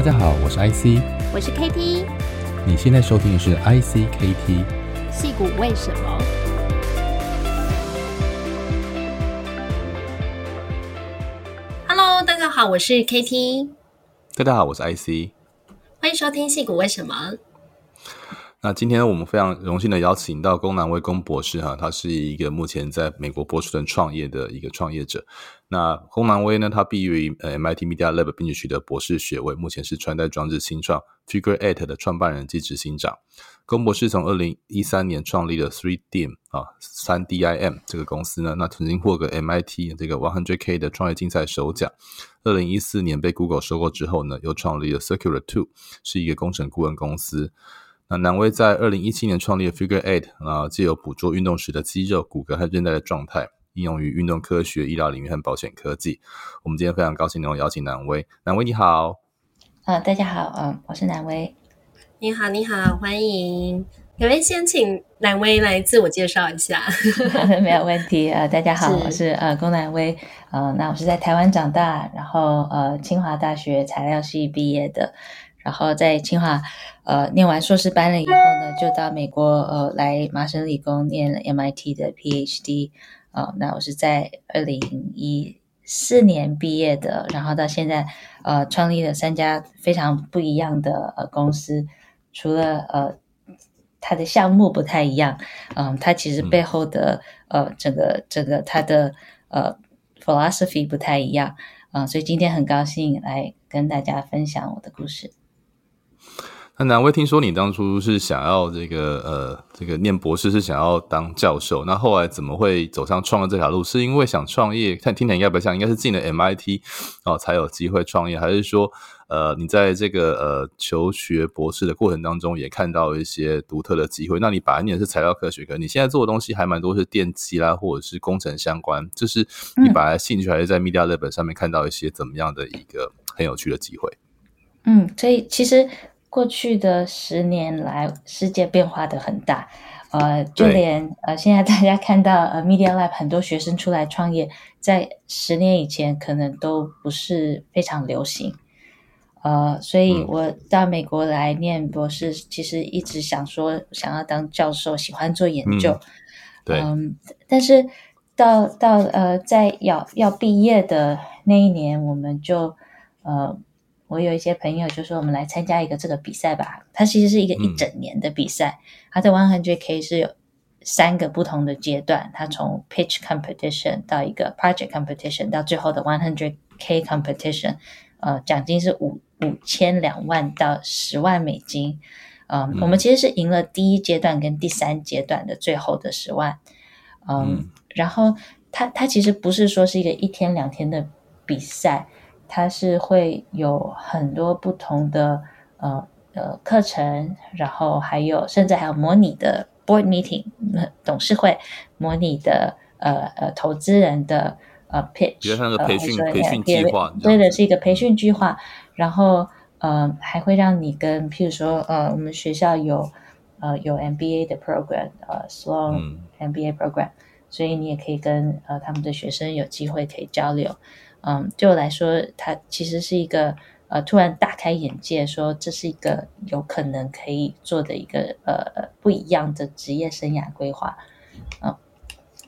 大家好，我是 IC，我是 KT，你现在收听的是 ICKT，戏骨为什么？Hello，大家好，我是 KT，大家好，我是 IC，欢迎收听戏骨为什么。那今天我们非常荣幸的邀请到龚南威龚博士哈，他是一个目前在美国波士顿创业的一个创业者。那龚南威呢，他毕业于呃 MIT Media Lab，并且取得博士学位，目前是穿戴装置新创 Figure Eight 的创办人及执行长。龚博士从二零一三年创立了 Three Dim 啊，三 D I M 这个公司呢，那曾经获得 MIT 这个 One Hundred K 的创业竞赛首奖。二零一四年被 Google 收购之后呢，又创立了 Circular Two，是一个工程顾问公司。那南威在二零一七年创立了 Figure Eight 啊，借由捕捉运动时的肌肉、骨骼和韧带的状态，应用于运动科学、医疗领域和保险科技。我们今天非常高兴能够邀请南威。南威你好，呃，大家好，嗯，我是南威。你好，你好，欢迎。可不可以先请南威来自我介绍一下？没有问题。呃，大家好，是我是呃龚南威。呃，那我是在台湾长大，然后呃清华大学材料系毕业的。然后在清华，呃，念完硕士班了以后呢，就到美国，呃，来麻省理工念了 MIT 的 PhD，呃，那我是在二零一四年毕业的，然后到现在，呃，创立了三家非常不一样的呃公司，除了呃，它的项目不太一样，嗯、呃，它其实背后的呃，整个整个它的呃 philosophy 不太一样，啊、呃，所以今天很高兴来跟大家分享我的故事。那南威听说你当初是想要这个呃，这个念博士是想要当教授，那后来怎么会走上创业这条路？是因为想创业？看听起来应该不像，应该是进了 MIT 哦才有机会创业，还是说呃你在这个呃求学博士的过程当中也看到一些独特的机会？那你本来念的是材料科学科，你现在做的东西还蛮多是电机啦，或者是工程相关，就是你本来兴趣还是在 Media Lab 上面看到一些怎么样的一个很有趣的机会？嗯，所以其实。过去的十年来，世界变化的很大，呃，就连呃，现在大家看到呃，Media Lab 很多学生出来创业，在十年以前可能都不是非常流行，呃，所以我到美国来念博士，其实一直想说想要当教授，喜欢做研究，嗯，对，嗯，但是到到呃，在要要毕业的那一年，我们就呃。我有一些朋友就说：“我们来参加一个这个比赛吧。”它其实是一个一整年的比赛。它在 One Hundred K 是有三个不同的阶段。它从 Pitch Competition 到一个 Project Competition 到最后的 One Hundred K Competition，呃，奖金是五五千两万到十万美金。呃、嗯，我们其实是赢了第一阶段跟第三阶段的最后的十万。嗯，嗯然后它它其实不是说是一个一天两天的比赛。它是会有很多不同的呃呃课程，然后还有甚至还有模拟的 board meeting，董事会模拟的呃呃投资人的呃 pitch，比如像个培训、呃、培训计划，对的，是一个培训计划。然后呃还会让你跟譬如说呃我们学校有呃有 MBA 的 program，呃 Sloan MBA program，、嗯、所以你也可以跟呃他们的学生有机会可以交流。嗯，对我来说，它其实是一个呃，突然大开眼界，说这是一个有可能可以做的一个呃不一样的职业生涯规划。嗯，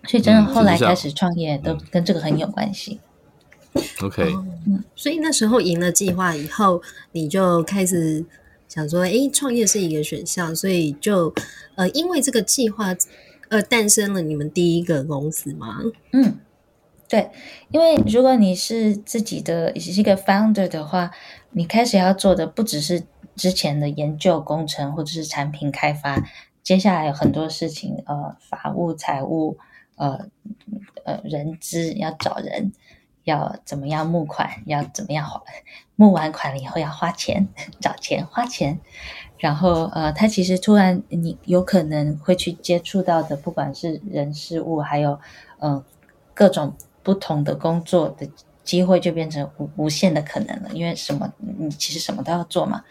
所以真的后来开始创业都跟这个很有关系。嗯、OK，嗯，所以那时候赢了计划以后，你就开始想说，哎，创业是一个选项，所以就呃，因为这个计划呃，诞生了你们第一个公司吗？嗯。对，因为如果你是自己的是一个 founder 的话，你开始要做的不只是之前的研究工程或者是产品开发，接下来有很多事情，呃，法务、财务，呃，呃，人资要找人，要怎么样募款，要怎么样花，募完款了以后要花钱，找钱花钱，然后呃，他其实突然你有可能会去接触到的，不管是人事物，还有嗯、呃、各种。不同的工作的机会就变成无无限的可能了，因为什么，你其实什么都要做嘛，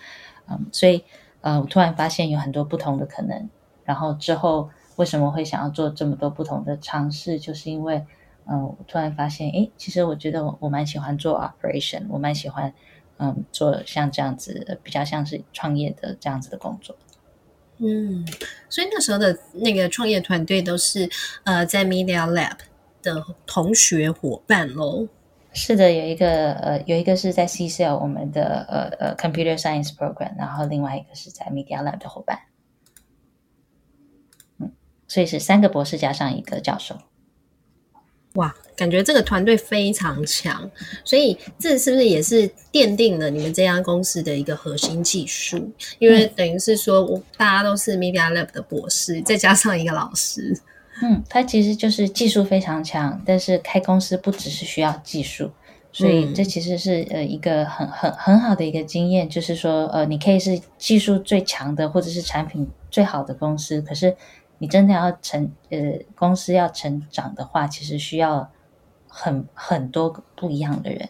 嗯，所以呃，我突然发现有很多不同的可能，然后之后为什么会想要做这么多不同的尝试，就是因为，嗯，我突然发现，诶，其实我觉得我我蛮喜欢做 operation，我蛮喜欢，嗯，做像这样子比较像是创业的这样子的工作。嗯，所以那时候的那个创业团队都是呃在 Media Lab 的同学伙伴喽。是的，有一个呃有一个是在 CSAIL 我们的呃呃 Computer Science Program，然后另外一个是在 Media Lab 的伙伴。嗯，所以是三个博士加上一个教授。哇，感觉这个团队非常强，所以这是不是也是奠定了你们这家公司的一个核心技术？因为等于是说，我大家都是 Media Lab 的博士，再加上一个老师。嗯，他其实就是技术非常强，但是开公司不只是需要技术，所以这其实是呃一个很很很好的一个经验，就是说呃，你可以是技术最强的或者是产品最好的公司，可是。你真的要成呃，公司要成长的话，其实需要很很多不一样的人。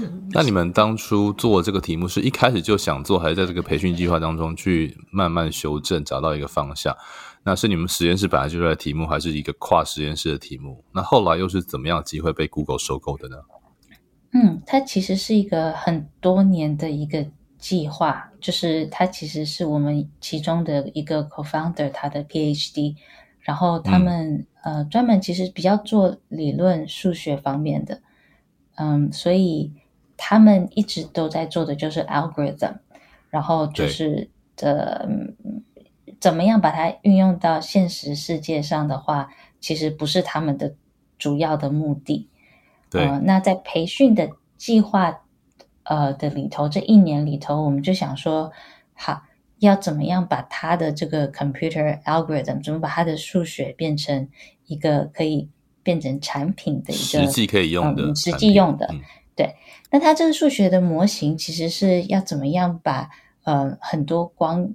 嗯，那你们当初做这个题目，是一开始就想做，还是在这个培训计划当中去慢慢修正，找到一个方向？那是你们实验室本来就在题目，还是一个跨实验室的题目？那后来又是怎么样机会被 Google 收购的呢？嗯，它其实是一个很多年的一个。计划就是它其实是我们其中的一个 co-founder，他的 PhD，然后他们、嗯、呃专门其实比较做理论数学方面的，嗯，所以他们一直都在做的就是 algorithm，然后就是的怎么样把它运用到现实世界上的话，其实不是他们的主要的目的。对，呃、那在培训的计划。呃的里头，这一年里头，我们就想说，好，要怎么样把他的这个 computer algorithm，怎么把他的数学变成一个可以变成产品的一个实际可以用的、嗯、实际用的、嗯，对。那他这个数学的模型，其实是要怎么样把呃很多光，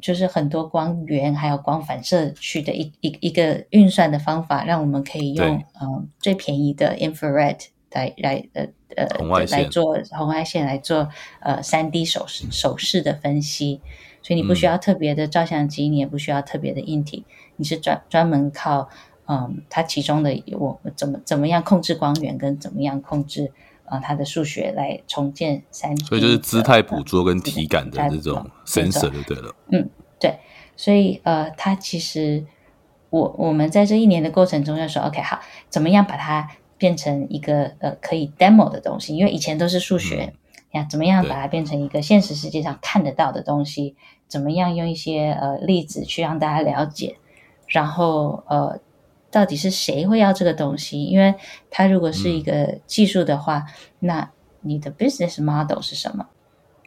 就是很多光源还有光反射区的一一一个运算的方法，让我们可以用嗯、呃、最便宜的 infrared 来来呃。呃，来做红外线来做呃三 D 手势手势的分析，所以你不需要特别的照相机，嗯、你也不需要特别的硬体，你是专专门靠嗯它其中的我怎么怎么样控制光源跟怎么样控制呃他的数学来重建三所以就是姿态捕捉跟体感的这种 sensor 就对了。嗯，对，所以呃它其实我我们在这一年的过程中就说 OK 好，怎么样把它。变成一个呃可以 demo 的东西，因为以前都是数学，呀、嗯，怎么样把它变成一个现实世界上看得到的东西？怎么样用一些呃例子去让大家了解？然后呃，到底是谁会要这个东西？因为它如果是一个技术的话，嗯、那你的 business model 是什么？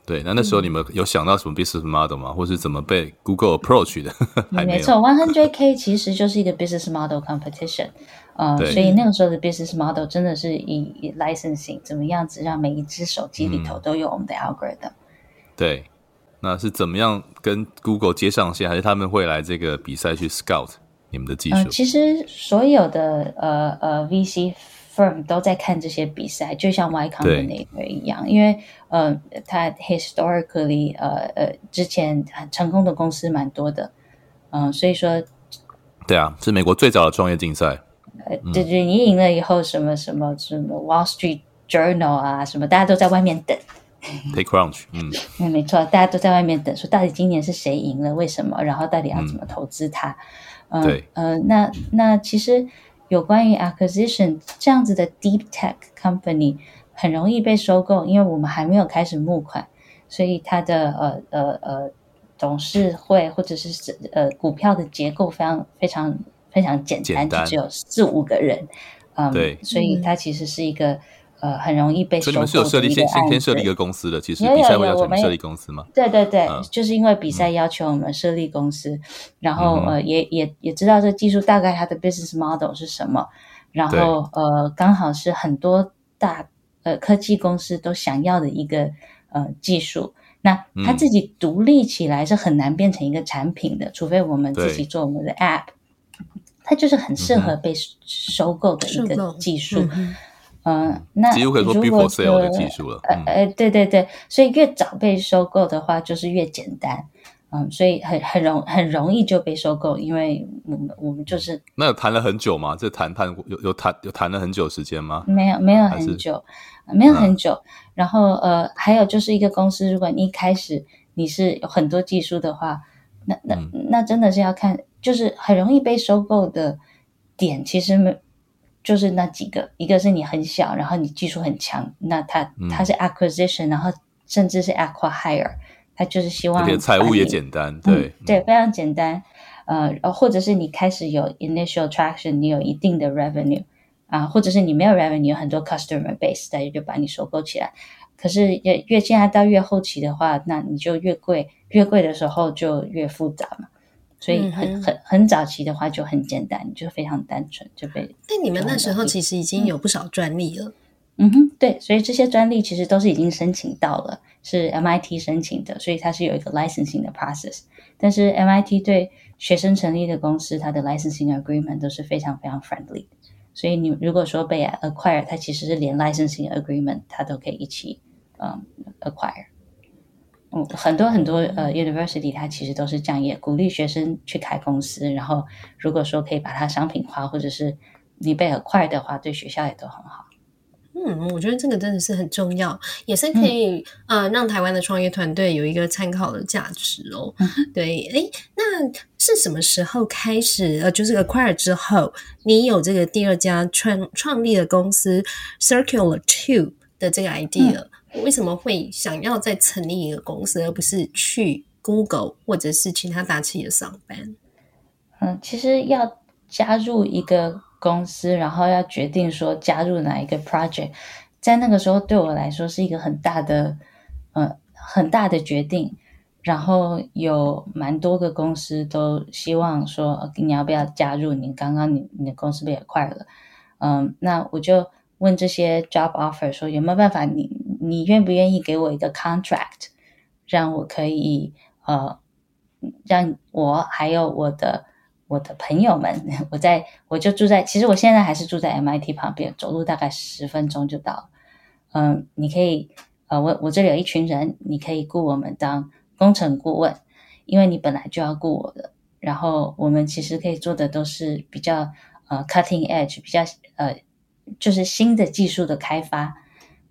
对，那那时候你们有想到什么 business model 吗？或是怎么被 Google approach 的？没错，One Hundred K 其实就是一个 business model competition。呃，所以那个时候的 business model 真的是以，以 licensing 怎么样子让每一只手机里头都有我们的 algorithm。嗯。对，那是怎么样跟 Google 接上线，还是他们会来这个比赛去 scout 你们的技术？呃，其实所有的呃呃 VC firm 都在看这些比赛，就像 Y Combinator 一样，因为呃，它 historically 呃呃之前很成功的公司蛮多的，嗯、呃，所以说，对啊，是美国最早的创业竞赛。呃，对对，你赢了以后，什么什么什么 Wall Street Journal 啊，什么大家都在外面等。TechCrunch，嗯，嗯，没错，大家都在外面等，说到底今年是谁赢了，为什么，然后到底要怎么投资它？嗯，呃、对，呃，那那其实有关于 acquisition 这样子的 deep tech company 很容易被收购，因为我们还没有开始募款，所以它的呃呃呃董事会或者是呃股票的结构非常非常。非常简单，简单就只有四五个人，嗯，对，所以它其实是一个呃很容易被。所以你们是有设立先先先设立一个公司的，其实比赛会要求设立公司吗？对对对，嗯，就是因为比赛要求我们设立公司，嗯，然后呃也也也知道这技术大概它的 business model 是什么，然后呃刚好是很多大呃科技公司都想要的一个呃技术，那它自己独立起来是很难变成一个产品的，除非我们自己做我们的 app。它就是很适合被收购的一个技术，嗯，呃、那几乎可以说 before sale 的技术了。呃呃，对对对，所以越早被收购的话，就是越简单。嗯，所以很很容很容易就被收购，因为我们我们就是那有谈了很久吗？这谈判有有谈有谈了很久时间吗？没有没有很久，没有很久。然后呃，还有就是一个公司，如果你一开始你是有很多技术的话，那那那真的是要看，就是很容易被收购的点，其实没就是那几个，一个是你很小，然后你技术很强，那它它是 acquisition，然后甚至是 acquire。他就是希望，财务也简单，对、嗯、对，非常简单。呃，或者是你开始有 initial traction，你有一定的 revenue 啊，或者是你没有 revenue，有很多 customer base，大家就把你收购起来。可是越越现在到越后期的话，那你就越贵，越贵的时候就越复杂嘛。所以很、嗯、很很早期的话就很简单，就非常单纯就被。但你们那时候其实已经有不少专利了。嗯哼，对，所以这些专利其实都是已经申请到了，是 MIT 申请的，所以它是有一个 licensing 的 process。但是 MIT 对学生成立的公司，它的 licensing agreement 都是非常非常 friendly。所以你如果说被 acquire，它其实是连 licensing agreement 它都可以一起嗯 acquire。嗯，很多很多呃 university 它其实都是这样，也鼓励学生去开公司，然后如果说可以把它商品化，或者是你被 acquire 的话，对学校也都很好。嗯，我觉得这个真的是很重要，也是可以、嗯、呃让台湾的创业团队有一个参考的价值哦。嗯、对，诶，那是什么时候开始？呃，就是 acquire 之后，你有这个第二家创创立的公司 Circular Two 的这个 idea，、嗯、为什么会想要再成立一个公司，而不是去 Google 或者是其他大企业上班？嗯，其实要加入一个。公司，然后要决定说加入哪一个 project，在那个时候对我来说是一个很大的，呃，很大的决定。然后有蛮多个公司都希望说你要不要加入？你刚刚你你的公司不也快了？嗯，那我就问这些 job offer 说有没有办法你，你愿不愿意给我一个 contract，让我可以呃，让我还有我的。我的朋友们，我在我就住在，其实我现在还是住在 MIT 旁边，走路大概十分钟就到。嗯，你可以，呃，我我这里有一群人，你可以雇我们当工程顾问，因为你本来就要雇我的。然后我们其实可以做的都是比较呃 cutting edge，比较呃就是新的技术的开发。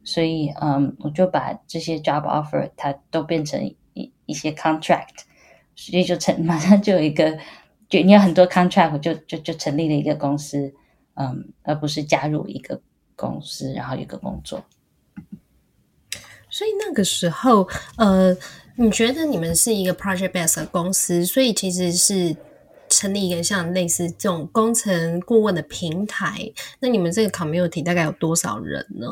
所以嗯，我就把这些 job offer 它都变成一一些 contract，所以就成 马上就有一个。就你有很多 contract，就就就成立了一个公司，嗯，而不是加入一个公司，然后一个工作。所以那个时候，呃，你觉得你们是一个 project based 公司，所以其实是成立一个像类似这种工程顾问的平台。那你们这个 community 大概有多少人呢？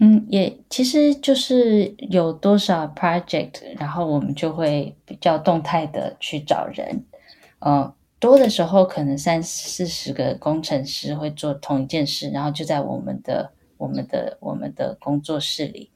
嗯，也其实就是有多少 project，然后我们就会比较动态的去找人。呃，多的时候可能三四十个工程师会做同一件事，然后就在我们的、我们的、我们的工作室里，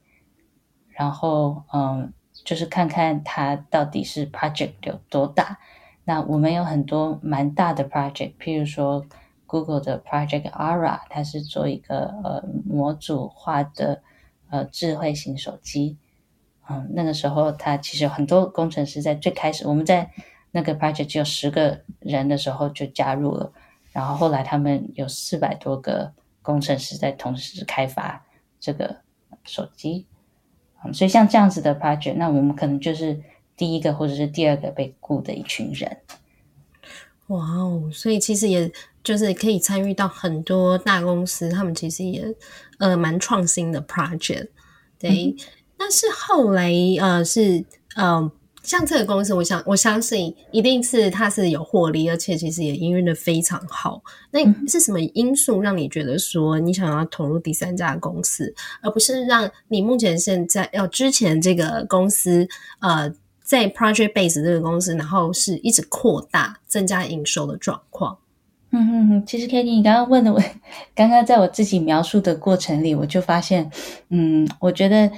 然后嗯，就是看看他到底是 project 有多大。那我们有很多蛮大的 project，譬如说 Google 的 Project Ara，它是做一个呃模组化的呃智慧型手机。嗯，那个时候它其实很多工程师在最开始，我们在。那个 project 只有十个人的时候就加入了，然后后来他们有四百多个工程师在同时开发这个手机，嗯，所以像这样子的 project，那我们可能就是第一个或者是第二个被雇的一群人。哇哦，所以其实也就是可以参与到很多大公司，他们其实也呃蛮创新的 project。对，但、嗯、是后来呃是呃。像这个公司，我想我相信一定是它是有获利，而且其实也营运的非常好。那是什么因素让你觉得说你想要投入第三家公司，而不是让你目前现在要之前这个公司呃在 Project Base 这个公司，然后是一直扩大增加营收的状况？嗯哼哼，其实 Katie，你刚刚问的我，刚刚在我自己描述的过程里，我就发现，嗯，我觉得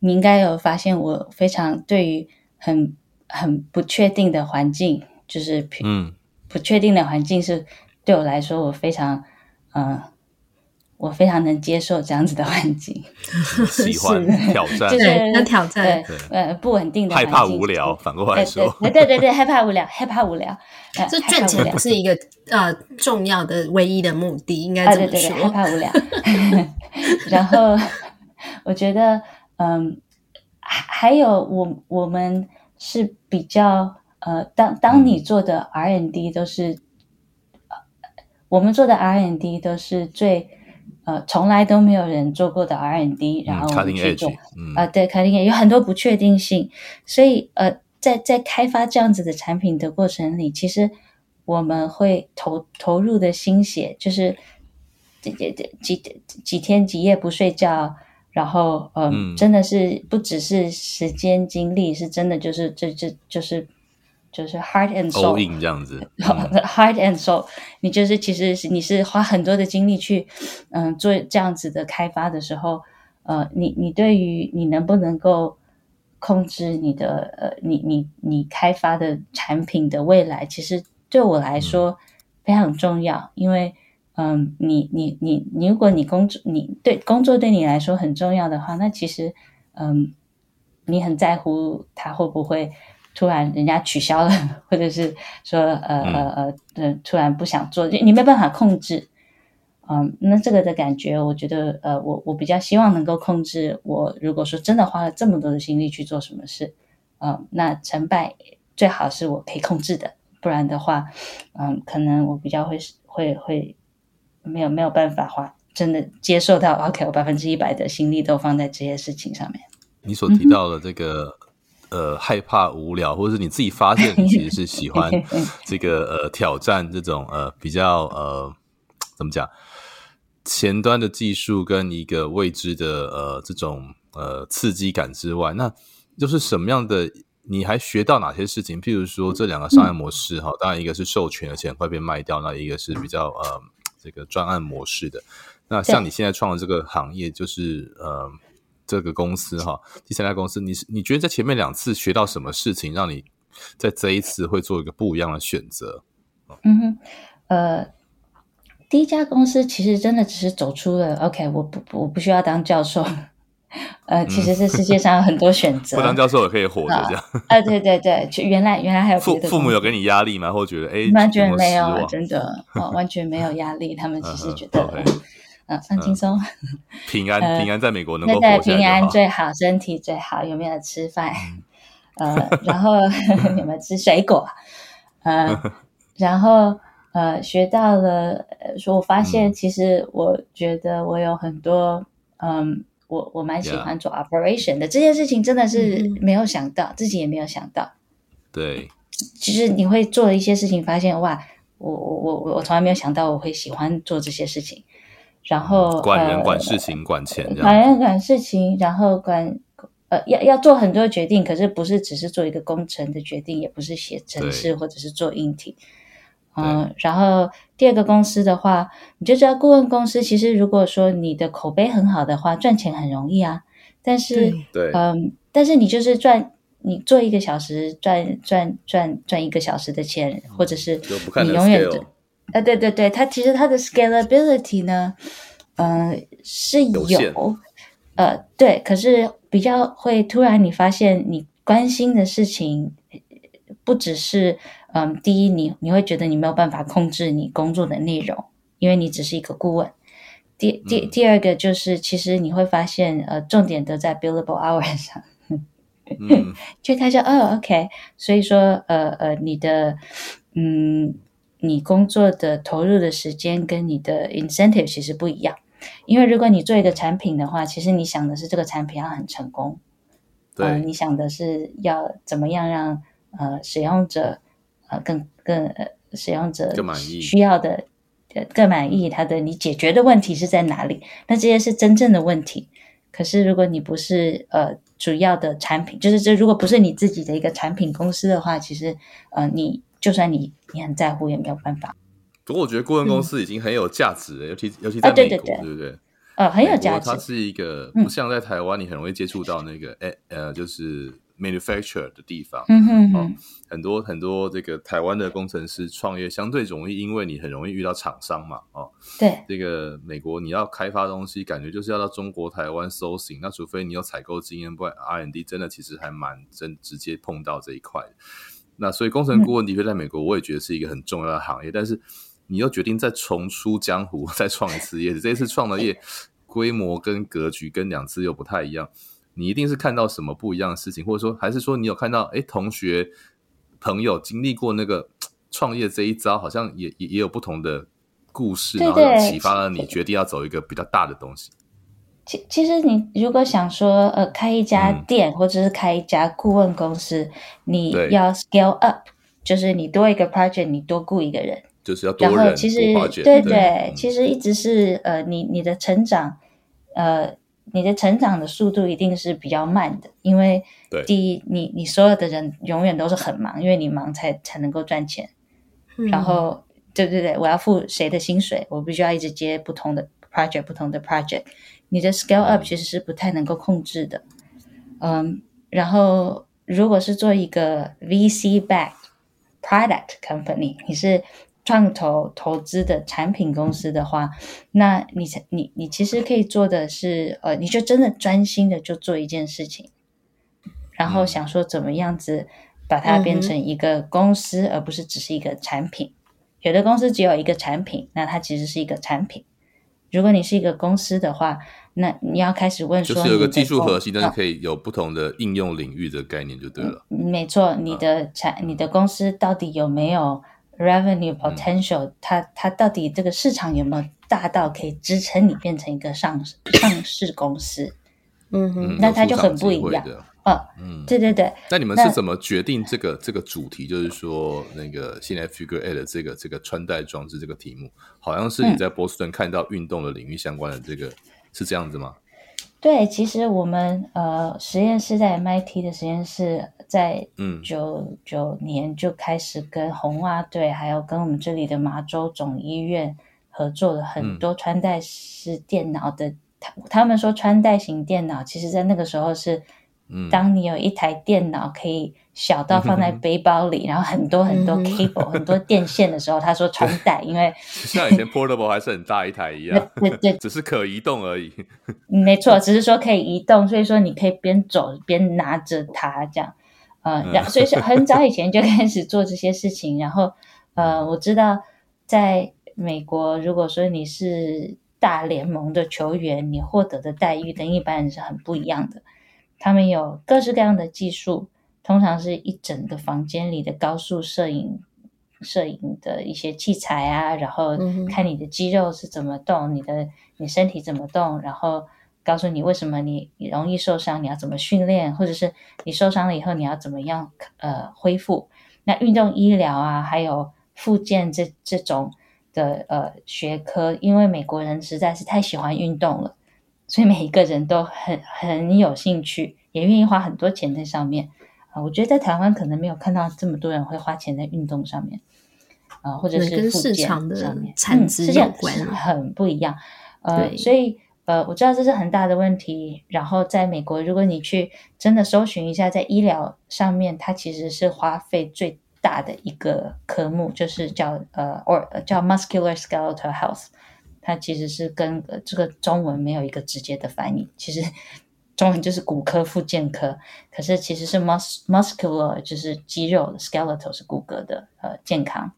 你应该有发现我非常对于。很很不确定的环境，就是嗯，不确定的环境是对我来说，我非常嗯，我非常能接受这样子的环境，喜欢挑战，就是要挑战，对，呃，不稳定的，害怕无聊，反过来说，对对对对，害怕无聊，害怕无聊，这赚钱不是一个呃重要的唯一的目的，应该这么说，害怕无聊。然后我觉得，嗯，还还有我我们是比较呃，当当你做的 R N D 都是，我们做的 R N D 都是最。呃，从来都没有人做过的 R&D，然后我们去做，啊、嗯呃，对，cutting edge 有很多不确定性，所以呃，在在开发这样子的产品的过程里，其实我们会投投入的心血，就是这这这几几天几夜不睡觉，然后、呃、嗯，真的是不只是时间精力，是真的就是这这就是。就是 heart and soul 这样子，嗯、heart and soul，你就是其实是你是花很多的精力去，嗯、呃，做这样子的开发的时候，呃，你你对于你能不能够控制你的呃，你你你开发的产品的未来，其实对我来说非常重要，嗯、因为嗯、呃，你你你你如果你工作你对工作对你来说很重要的话，那其实嗯、呃，你很在乎它会不会。突然人家取消了，或者是说呃呃呃呃，突然不想做，你没办法控制，嗯，那这个的感觉，我觉得呃，我我比较希望能够控制。我如果说真的花了这么多的心力去做什么事，嗯，那成败最好是我可以控制的，不然的话，嗯，可能我比较会会会没有没有办法花，真的接受到 OK，我百分之一百的心力都放在这些事情上面。你所提到的这个。嗯呃，害怕无聊，或者是你自己发现你 其实是喜欢 这个呃挑战这种呃比较呃怎么讲前端的技术跟一个未知的呃这种呃刺激感之外，那就是什么样的？你还学到哪些事情？譬如说这两个商业模式哈，当然一个是授权而且很快被卖掉，那一个是比较呃这个专案模式的。那像你现在创的这个行业，就是呃。这个公司哈，第三家公司，你是你觉得在前面两次学到什么事情，让你在这一次会做一个不一样的选择？嗯哼，呃，第一家公司其实真的只是走出了 OK，我不我不需要当教授，呃，其实这世界上有很多选择，不当教授也可以活着这样。啊、呃，对对对，原来原来还有父父母有给你压力吗？或觉得哎，完全没有，真的哦，完全没有压力，他们其实觉得。Uh okay. 嗯，放轻松，平安平安在美国能够在平安最好，身体最好，有没有吃饭？呃，然后 有没有吃水果？呃，然后呃，学到了，说我发现其实我觉得我有很多，嗯，我我蛮喜欢做 operation 的这件事情，真的是没有想到，自己也没有想到。对，其实你会做一些事情，发现哇，我我我我从来没有想到我会喜欢做这些事情。然后管人、管事情、管钱，管人、管事情，然后管呃，要要做很多决定，可是不是只是做一个工程的决定，也不是写程式或者是做硬体。嗯，然后第二个公司的话，你就知道顾问公司其实如果说你的口碑很好的话，赚钱很容易啊。但是，对，嗯，但是你就是赚，你做一个小时赚赚赚赚一个小时的钱，或者是你永远。呃，对对对，它其实它的 scalability 呢，呃，是有，有呃，对，可是比较会突然你发现你关心的事情不只是，嗯、呃，第一，你你会觉得你没有办法控制你工作的内容，因为你只是一个顾问。第第第二个就是，其实你会发现，呃，重点都在 billable hours 上，嗯，就他说，哦，OK，所以说，呃呃，你的，嗯。你工作的投入的时间跟你的 incentive 其实不一样，因为如果你做一个产品的话，其实你想的是这个产品要很成功，对、呃，你想的是要怎么样让呃使用者呃更更呃使用者更满意需要的更满意，他的你解决的问题是在哪里？那这些是真正的问题。可是如果你不是呃主要的产品，就是这如果不是你自己的一个产品公司的话，其实呃你。就算你你很在乎，也没有办法。不过我觉得顾问公司已经很有价值了，嗯、尤其尤其在美国，啊、对，对，对，对不对？呃，很有价值。它是一个不像在台湾，你很容易接触到那个，哎、嗯、呃，就是 manufacture 的地方。嗯哼哼、哦，很多很多这个台湾的工程师创业相对容易，因为你很容易遇到厂商嘛。哦，对，这个美国你要开发东西，感觉就是要到中国台湾 sourcing，那除非你有采购经验，不然 R&D 真的其实还蛮真直接碰到这一块。那所以工程顾问的确在美国，我也觉得是一个很重要的行业，嗯、但是。你又决定再重出江湖，再创一次业，这一次创的业 规模跟格局跟两次又不太一样。你一定是看到什么不一样的事情，或者说还是说你有看到，哎，同学朋友经历过那个 创业这一招，好像也也也有不同的故事，对对，然后启发了你决定要走一个比较大的东西。其其实你如果想说，呃，开一家店、嗯、或者是开一家顾问公司，你要 scale up，就是你多一个 project，你多雇一个人。就是要。多人，然后其实对对，对嗯、其实一直是呃，你你的成长，呃，你的成长的速度一定是比较慢的，因为第一，你你所有的人永远都是很忙，因为你忙才才能够赚钱。嗯、然后，对对对，我要付谁的薪水，我必须要一直接不同的 project，不同的 project，你的 scale up 其实是不太能够控制的。嗯，然后如果是做一个 VC backed product company，你是创投投资的产品公司的话，那你你你其实可以做的是，呃，你就真的专心的就做一件事情，然后想说怎么样子把它变成一个公司，嗯、而不是只是一个产品。有的公司只有一个产品，那它其实是一个产品。如果你是一个公司的话，那你要开始问说，就是有个技术核心，但是可以有不同的应用领域的概念就对了。嗯、没错，你的产，你的公司到底有没有？Revenue potential，、嗯、它它到底这个市场有没有大到可以支撑你变成一个上上市公司？嗯哼，那它就很不一样。嗯嗯，对对对。那你们是怎么决定这个这个主题？就是说，那个现在 Figure Eight 的这个这个穿戴装置这个题目，好像是你在波士顿看到运动的领域相关的这个，嗯、是这样子吗？对，其实我们呃实验室在 MIT 的实验室，在九九年就开始跟红袜队，还有跟我们这里的麻州总医院合作了很多穿戴式电脑的。他、嗯、他们说穿戴型电脑，其实在那个时候是，当你有一台电脑可以。小到放在 背包里，嗯、然后很多很多 cable、嗯、很多电线的时候，他说穿戴，因为 像以前 portable 还是很大一台一样，对对，只是可移动而已。没错，只是说可以移动，所以说你可以边走边拿着它这样，呃，然后所以是很早以前就开始做这些事情，然后呃，我知道在美国，如果说你是大联盟的球员，你获得的待遇跟一般人是很不一样的，他们有各式各样的技术。通常是一整个房间里的高速摄影、摄影的一些器材啊，然后看你的肌肉是怎么动，嗯、你的你身体怎么动，然后告诉你为什么你容易受伤，你要怎么训练，或者是你受伤了以后你要怎么样呃恢复。那运动医疗啊，还有复健这这种的呃学科，因为美国人实在是太喜欢运动了，所以每一个人都很很有兴趣，也愿意花很多钱在上面。啊，我觉得在台湾可能没有看到这么多人会花钱在运动上面，啊、呃，或者是跟市场的产值有关，嗯、很不一样。呃，所以呃，我知道这是很大的问题。然后在美国，如果你去真的搜寻一下，在医疗上面，它其实是花费最大的一个科目，就是叫呃，or 叫 muscular skeletal health，它其实是跟、呃、这个中文没有一个直接的翻译，其实。中文就是骨科复健科，可是其实是 mus muscular 就是肌肉，skeletal 是骨骼的呃健康，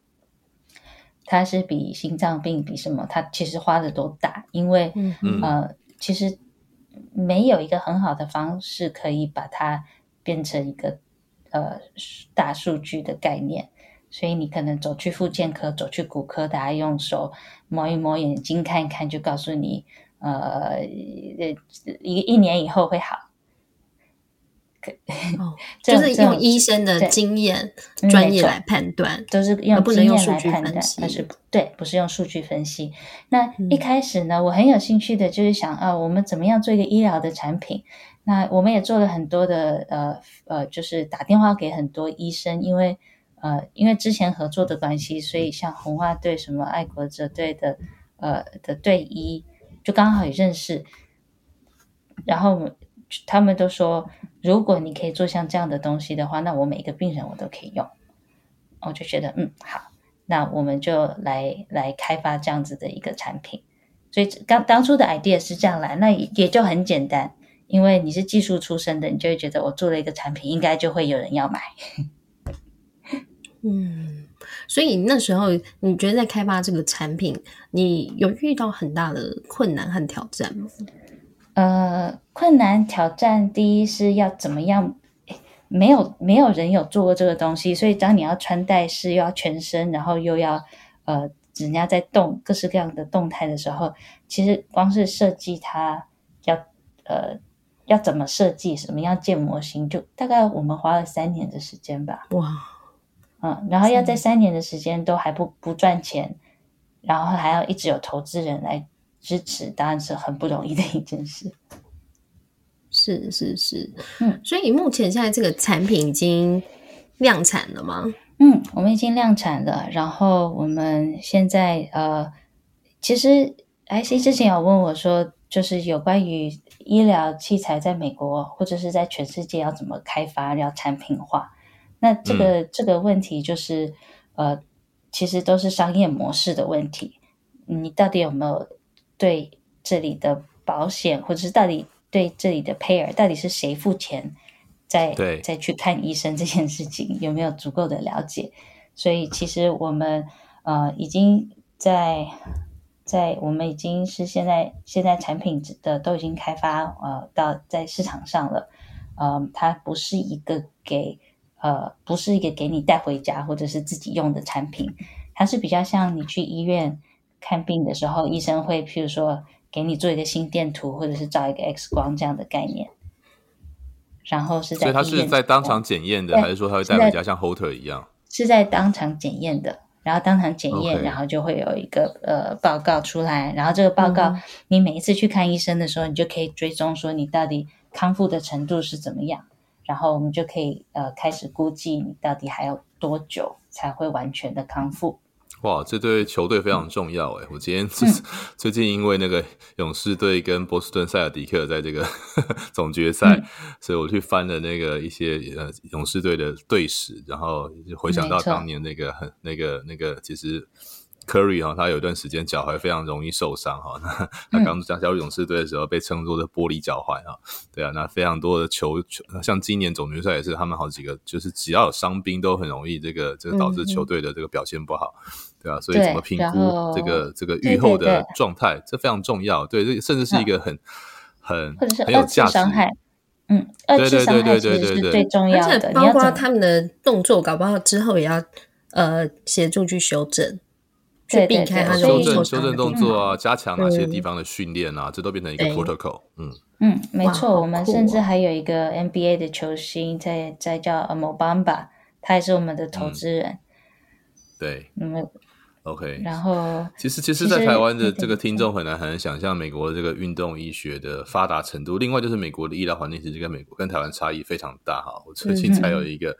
它是比心脏病比什么？它其实花的都大，因为、嗯、呃其实没有一个很好的方式可以把它变成一个呃大数据的概念，所以你可能走去复健科，走去骨科，大家用手摸一摸眼睛看一看，就告诉你。呃，一一年以后会好，哦、就是用医生的经验、专业来判断，都是用经验来判断，但是对，不是用数据分析。那一开始呢，嗯、我很有兴趣的就是想啊，我们怎么样做一个医疗的产品？那我们也做了很多的呃呃，就是打电话给很多医生，因为呃，因为之前合作的关系，所以像红花队、什么爱国者队的呃的队医。就刚好也认识，然后他们都说，如果你可以做像这样的东西的话，那我每一个病人我都可以用。我就觉得，嗯，好，那我们就来来开发这样子的一个产品。所以刚当初的 idea 是这样来，那也就很简单，因为你是技术出身的，你就会觉得我做了一个产品，应该就会有人要买。嗯，所以那时候你觉得在开发这个产品，你有遇到很大的困难和挑战吗？呃，困难挑战，第一是要怎么样？没有没有人有做过这个东西，所以当你要穿戴式又要全身，然后又要呃，人家在动各式各样的动态的时候，其实光是设计它要呃要怎么设计，什么样建模型，就大概我们花了三年的时间吧。哇，嗯，然后要在三年的时间都还不不赚钱，然后还要一直有投资人来支持，当然是很不容易的一件事。是是是，嗯，所以目前现在这个产品已经量产了吗？嗯，我们已经量产了。然后我们现在呃，其实 IC 之前有问我说，就是有关于医疗器材在美国或者是在全世界要怎么开发，要产品化。那这个、嗯、这个问题就是呃，其实都是商业模式的问题。你到底有没有对这里的保险，或者是到底？对这里的 payer 到底是谁付钱，再再去看医生这件事情有没有足够的了解？所以其实我们呃已经在在我们已经是现在现在产品的都已经开发呃到在市场上了，呃，它不是一个给呃不是一个给你带回家或者是自己用的产品，它是比较像你去医院看病的时候，医生会譬如说。给你做一个心电图，或者是照一个 X 光这样的概念，然后是在，所以他是在当场检验的，还是说他会带回家像 Holter 一样？是在当场检验的，然后当场检验然后就会有一个呃报告出来，然后这个报告、嗯、你每一次去看医生的时候，你就可以追踪说你到底康复的程度是怎么样，然后我们就可以呃开始估计你到底还有多久才会完全的康复。哇，这对球队非常重要哎！我今天最 最近因为那个勇士队跟波士顿塞尔迪克在这个 总决赛，所以我去翻了那个一些呃勇士队的队史，然后回想到当年那个很那个那个其实。Curry 哈，他有一段时间脚踝非常容易受伤哈。那他刚加入勇士队的时候，被称作的玻璃脚踝啊。对啊，那非常多的球球，像今年总决赛也是，他们好几个就是只要有伤兵，都很容易这个这个导致球队的这个表现不好，对啊，所以怎么评估这个这个愈后的状态，这非常重要。对，这甚至是一个很很很有价值。嗯，对对对对对对对，最重要的，包括他们的动作，搞不好之后也要呃协助去修正。去避开它修正修正动作啊，加强哪些地方的训练啊，这都变成一个 protocol。嗯嗯，没错，我们甚至还有一个 NBA 的球星在在叫 Mo Bamba，他也是我们的投资人。对，嗯，OK。然后，其实其实，在台湾的这个听众很难很难想象美国的这个运动医学的发达程度。另外，就是美国的医疗环境其实跟美国跟台湾差异非常大哈。我最近才有一个。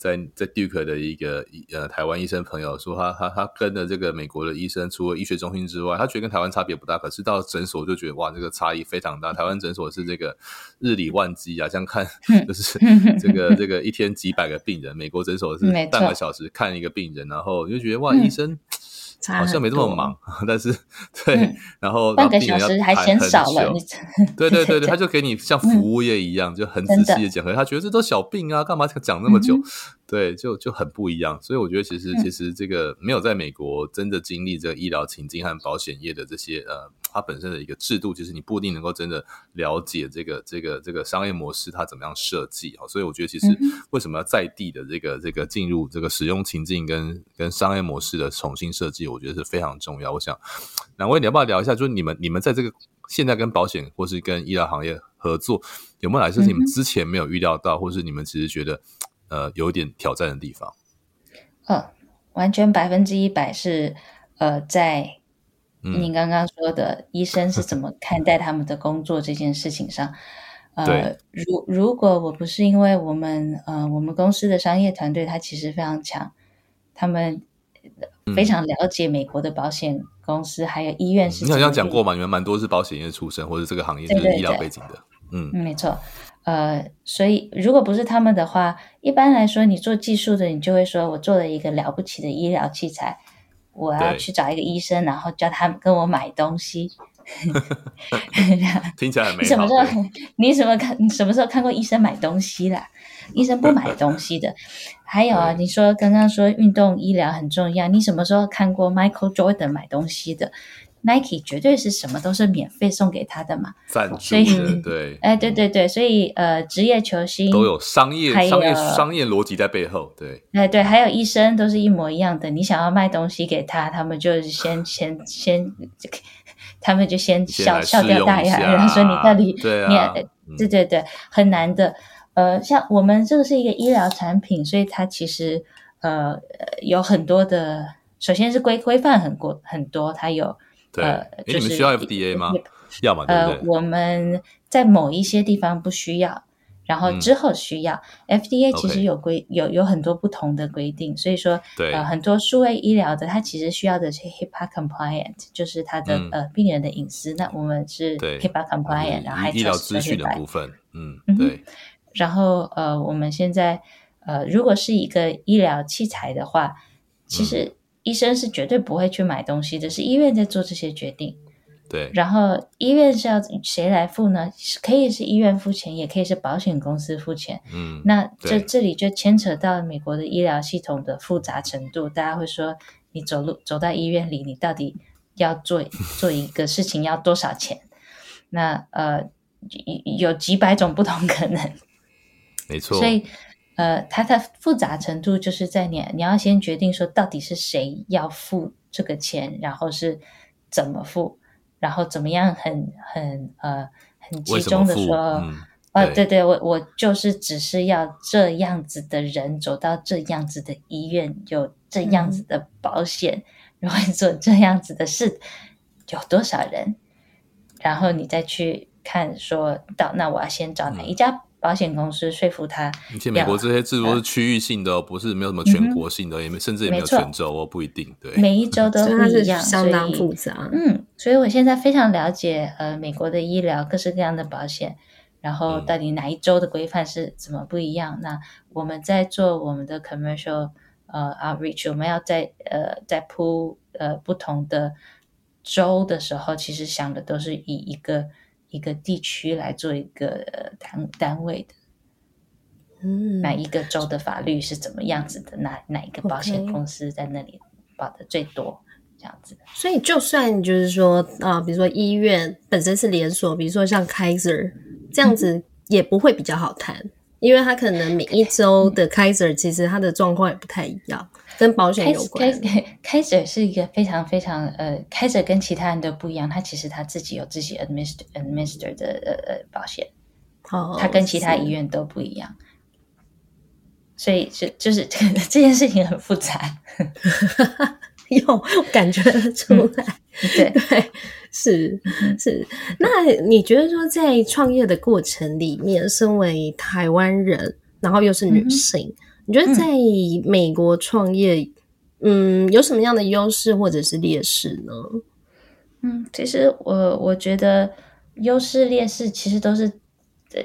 在在 Duke 的一个呃台湾医生朋友说他，他他他跟的这个美国的医生，除了医学中心之外，他觉得跟台湾差别不大。可是到诊所就觉得哇，这个差异非常大。台湾诊所是这个日理万机啊，像看 就是这个这个一天几百个病人，美国诊所是半个小时看一个病人，然后就觉得哇，医生。好像没这么忙，但是对，嗯、然后半个小时还嫌少了，对对对 对，他就给你像服务业一样，嗯、就很仔细的讲，的他觉得这都小病啊，干嘛讲那么久？对，就就很不一样。所以我觉得其实其实这个没有在美国真的经历这个医疗情境和保险业的这些呃。它本身的一个制度，其实你不一定能够真的了解这个这个这个商业模式它怎么样设计啊，所以我觉得其实为什么要在地的这个这个进入这个使用情境跟跟商业模式的重新设计，我觉得是非常重要。我想两位你要不要聊一下，就是你们你们在这个现在跟保险或是跟医疗行业合作，有没有哪些是你们之前没有预料到，或是你们其实觉得呃有一点挑战的地方？嗯，完全百分之一百是呃在。您刚刚说的医生是怎么看待他们的工作这件事情上，呃，对如如果我不是因为我们呃我们公司的商业团队，他其实非常强，他们非常了解美国的保险公司、嗯、还有医院是。你好像讲过嘛，你们蛮多是保险业出身或者这个行业就是医疗背景的。嗯，没错。呃，所以如果不是他们的话，一般来说，你做技术的，你就会说我做了一个了不起的医疗器材，我要去找一个医生，然后叫他跟我买东西。听起来很美好。你 什么时候？你什么看？你什么时候看过医生买东西啦？医生不买东西的。还有啊，你说刚刚说运动医疗很重要，你什么时候看过 Michael Jordan 买东西的？Nike 绝对是什么都是免费送给他的嘛，赞助的对，哎对对对，所以呃职业球星都有商业商业商业逻辑在背后，对，哎对，还有医生都是一模一样的，你想要卖东西给他，他们就先先 先，他们就先笑笑掉大牙，然后说你到底对啊，你对对对，很难的，呃，像我们这个是一个医疗产品，所以它其实呃有很多的，首先是规规范很过很多，它有。对，呃，就是，你们需要 FDA 吗？要吗？呃，我们在某一些地方不需要，然后之后需要。嗯、FDA 其实有规.有有很多不同的规定，所以说，对，呃，很多数位医疗的，它其实需要的是 HIPAA compliant，就是它的、嗯、呃病人的隐私。那我们是 HIPAA compliant，然后还医疗资讯的部分，嗯，对。然后呃，我们现在呃，如果是一个医疗器材的话，其实、嗯。医生是绝对不会去买东西的，是医院在做这些决定。对，然后医院是要谁来付呢？可以是医院付钱，也可以是保险公司付钱。嗯，那这这里就牵扯到美国的医疗系统的复杂程度。大家会说，你走路走到医院里，你到底要做做一个事情要多少钱？那呃，有几百种不同可能。没错，所以。呃，它的复杂程度就是在你，你要先决定说到底是谁要付这个钱，然后是怎么付，然后怎么样很很呃很集中的说，嗯、呃，对。对，我我就是只是要这样子的人走到这样子的医院，有这样子的保险，然后做这样子的事，有多少人，然后你再去看说到，那我要先找哪一家。嗯保险公司说服他，而且美国这些制度是区域性的，哦，不是没有什么全国性的，嗯、也没甚至也没有全州哦，不一定。对，每一州都不一样，相当复杂。嗯，所以我现在非常了解呃美国的医疗各式各样的保险，然后到底哪一州的规范是怎么不一样？嗯、那我们在做我们的 commercial 呃 outreach，我们要在呃在铺呃不同的州的时候，其实想的都是以一个。一个地区来做一个单单位的，嗯，哪一个州的法律是怎么样子的？哪哪一个保险公司在那里保的最多？这样子。所以，就算就是说啊，比如说医院本身是连锁，比如说像 Kaiser 这样子，也不会比较好谈，嗯，因为他可能每一周的 Kaiser 其实他的状况也不太一样。跟保险有关。Kaiser 是一个非常非常呃，Kaiser 跟其他人都不一样，他其实他自己有自己 administer administer 的呃呃保险，哦，他跟其他医院都不一样，所以就就是这 这件事情很复杂，有感觉得出来，嗯、对。对是是。那你觉得说在创业的过程里面，身为台湾人，然后又是女性？嗯你觉得在美国创业，嗯，嗯，有什么样的优势或者是劣势呢？嗯，其实我我觉得优势劣势其实都是，呃，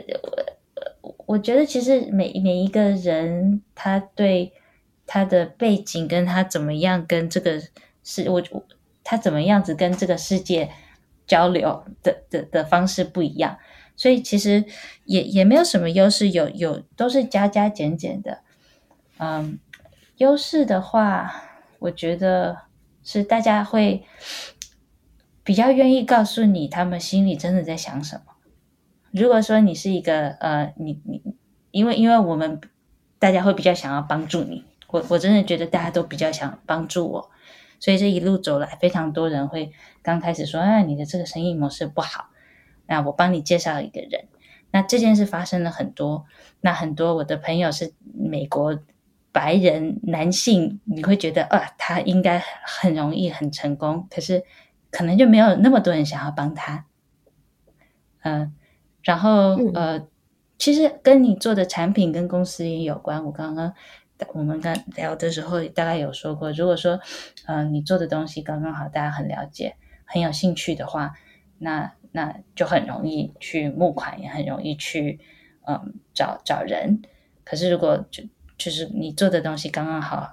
我我觉得其实每每一个人他对他的背景跟他怎么样跟这个世我他怎么样子跟这个世界交流的的的方式不一样，所以其实也也没有什么优势，有有都是加加减减的。嗯，优势的话，我觉得是大家会比较愿意告诉你他们心里真的在想什么。如果说你是一个呃，你你，因为因为我们大家会比较想要帮助你，我我真的觉得大家都比较想帮助我，所以这一路走来，非常多人会刚开始说，啊，你的这个生意模式不好，那我帮你介绍一个人。那这件事发生了很多，那很多我的朋友是美国。白人男性，你会觉得啊，他应该很容易很成功，可是可能就没有那么多人想要帮他。嗯、呃，然后呃，其实跟你做的产品跟公司也有关。我刚刚我们刚聊的时候大概有说过，如果说呃你做的东西刚刚好，大家很了解，很有兴趣的话，那那就很容易去募款，也很容易去嗯找找人。可是如果就就是你做的东西刚刚好，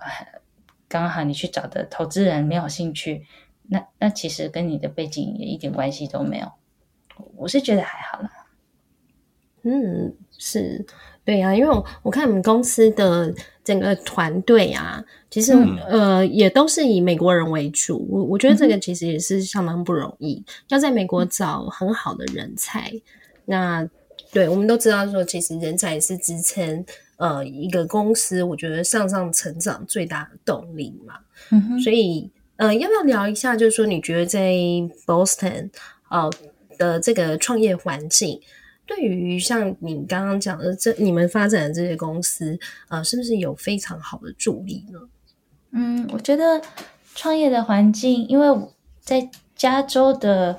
刚刚好你去找的投资人没有兴趣，那那其实跟你的背景也一点关系都没有。我是觉得还好啦。嗯，是对呀、啊，因为我我看你们公司的整个团队啊，其实、嗯、呃也都是以美国人为主。我我觉得这个其实也是相当不容易，嗯、要在美国找很好的人才。那对我们都知道说，其实人才是支撑呃一个公司，我觉得向上成长最大的动力嘛。嗯哼，所以呃要不要聊一下，就是说你觉得在 Boston 呃的这个创业环境？对于像你刚刚讲的这你们发展的这些公司，呃，是不是有非常好的助力呢？嗯，我觉得创业的环境，因为在加州的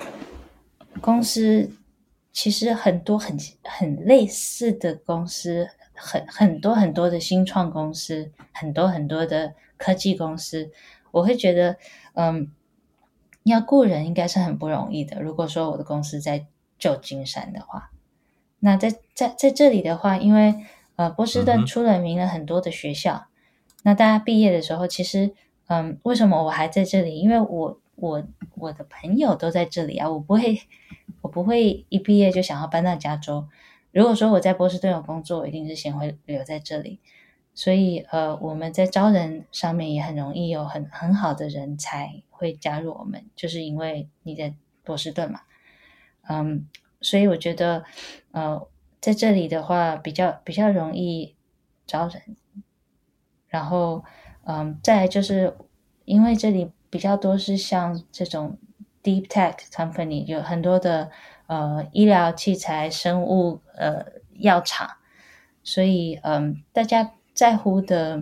公司其实很多很很类似的公司，很很多很多的新创公司，很多很多的科技公司，我会觉得，嗯，要雇人应该是很不容易的。如果说我的公司在旧金山的话。那在在在这里的话，因为呃波士顿出了名了很多的学校，嗯、那大家毕业的时候，其实嗯，为什么我还在这里？因为我我我的朋友都在这里啊，我不会我不会一毕业就想要搬到加州。如果说我在波士顿有工作，我一定是先会留在这里。所以呃，我们在招人上面也很容易有很很好的人才会加入我们，就是因为你在波士顿嘛，嗯。所以我觉得，呃，在这里的话比较比较容易招人，然后，嗯、呃，再来就是因为这里比较多是像这种 deep tech company，有很多的呃医疗器材、生物呃药厂，所以嗯、呃，大家在乎的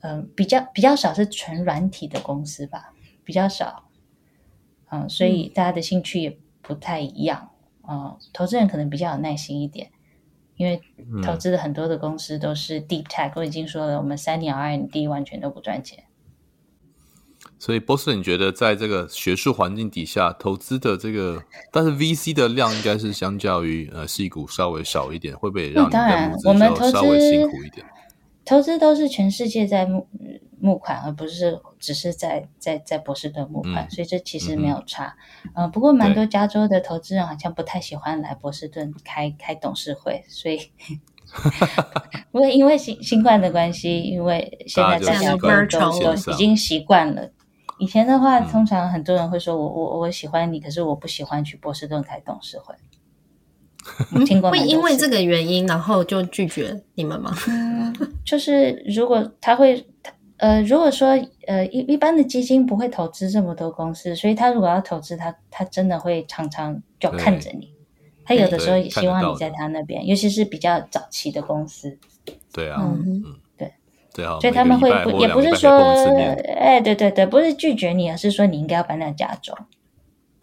嗯、呃、比较比较少是纯软体的公司吧，比较少，嗯、呃，所以大家的兴趣也不太一样。哦，投资人可能比较有耐心一点，因为投资的很多的公司都是 deep tech，、嗯、我已经说了，我们三年 R&D 完全都不赚钱。所以，波士，你觉得在这个学术环境底下，投资的这个，但是 VC 的量应该是相较于呃细股稍微少一点，会不会让你在募资的时候稍微辛苦一点？投资都是全世界在募募款，而不是只是在在在波士顿募款，嗯，所以这其实没有差。嗯，呃，不过蛮多加州的投资人好像不太喜欢来波士顿开开董事会，所以 不会因为新新冠的关系，因为现在大家都都已经习惯了。以前的话，通常很多人会说我我我喜欢你，可是我不喜欢去波士顿开董事会。会因为这个原因，然后就拒绝你们吗？嗯，就是如果他会，呃，如果说呃一一般的基金不会投资这么多公司，所以他如果要投资，他他真的会常常就看着你。他有的时候也希望你在他那边，尤其是比较早期的公司。对啊，嗯，对，对啊，所以他们会不也不是说，哎，对对对，不是拒绝你，而是说你应该要搬到加州。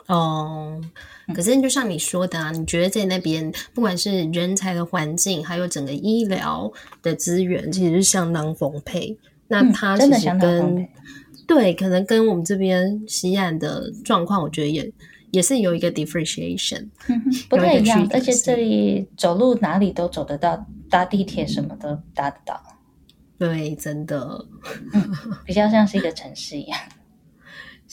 哦。可是，就像你说的啊，你觉得在那边，不管是人才的环境，还有整个医疗的资源，其实是相当丰沛。那它其实跟对，可能跟我们这边西岸的状况，我觉得也也是有一个 differentiation，不太一样。而且这里走路哪里都走得到，搭地铁什么都搭得到。对，真的，比较像是一个城市一样。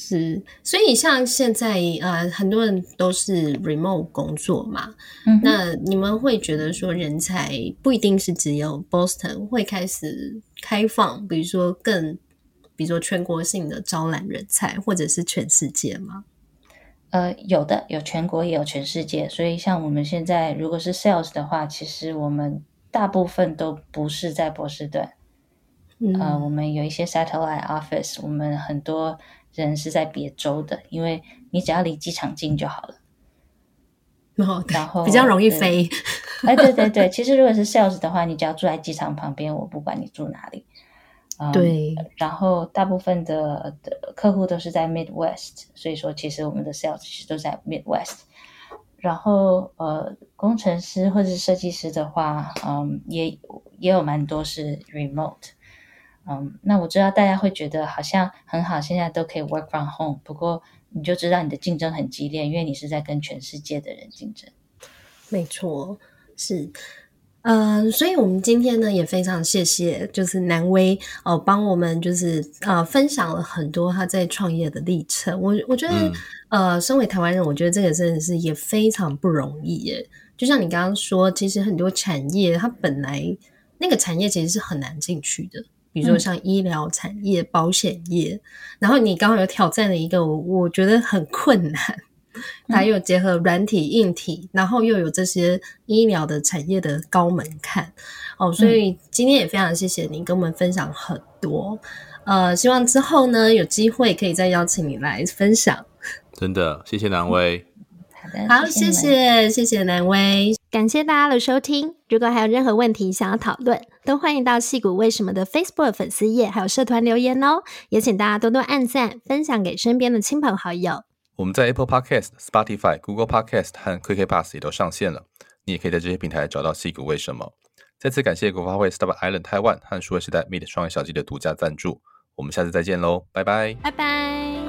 是，所以像现在呃，很多人都是 remote 工作嘛。嗯，那你们会觉得说，人才不一定是只有 Boston 会开始开放，比如说更，比如说全国性的招揽人才，或者是全世界吗？呃，有的，有全国也有全世界。所以像我们现在如果是 sales 的话，其实我们大部分都不是在波士顿。嗯，呃，我们有一些 satellite office，我们很多。人是在别州的，因为你只要离机场近就好了。哦、然后比较容易飞。哎，对对对，其实如果是 sales 的话，你只要住在机场旁边，我不管你住哪里。嗯、对。然后大部分的的客户都是在 Midwest，所以说其实我们的 sales 其实都在 Midwest。然后呃，工程师或者是设计师的话，嗯，也也有蛮多是 remote。嗯，那我知道大家会觉得好像很好，现在都可以 work from home。不过你就知道你的竞争很激烈，因为你是在跟全世界的人竞争。没错，是。嗯、呃，所以我们今天呢也非常谢谢，就是南威哦，帮我们就是呃分享了很多他在创业的历程。我我觉得、嗯、呃，身为台湾人，我觉得这个真的是也非常不容易耶。就像你刚刚说，其实很多产业它本来那个产业其实是很难进去的，比如说像医疗产业、嗯、保险业，然后你刚好有挑战了一个我我觉得很困难。它又结合软体、硬体，然后又有这些医疗的产业的高门槛哦，所以今天也非常谢谢你跟我们分享很多。呃，希望之后呢有机会可以再邀请你来分享。真的，谢谢南威。好的，好，谢谢，谢谢南威，感谢大家的收听。如果还有任何问题想要讨论，都欢迎到矽谷为什么的 Facebook 粉丝页还有社团留言哦。也请大家多多按赞，分享给身边的亲朋好友。我们在 Apple Podcast、Spotify、Google Podcast 和 QK Pass 也都上线了，你也可以在这些平台找到矽谷为什么。再次感谢国发会 Startup Island Taiwan 和数位时代 Meet 创业小记的独家赞助。我们下次再见喽，拜拜，拜拜。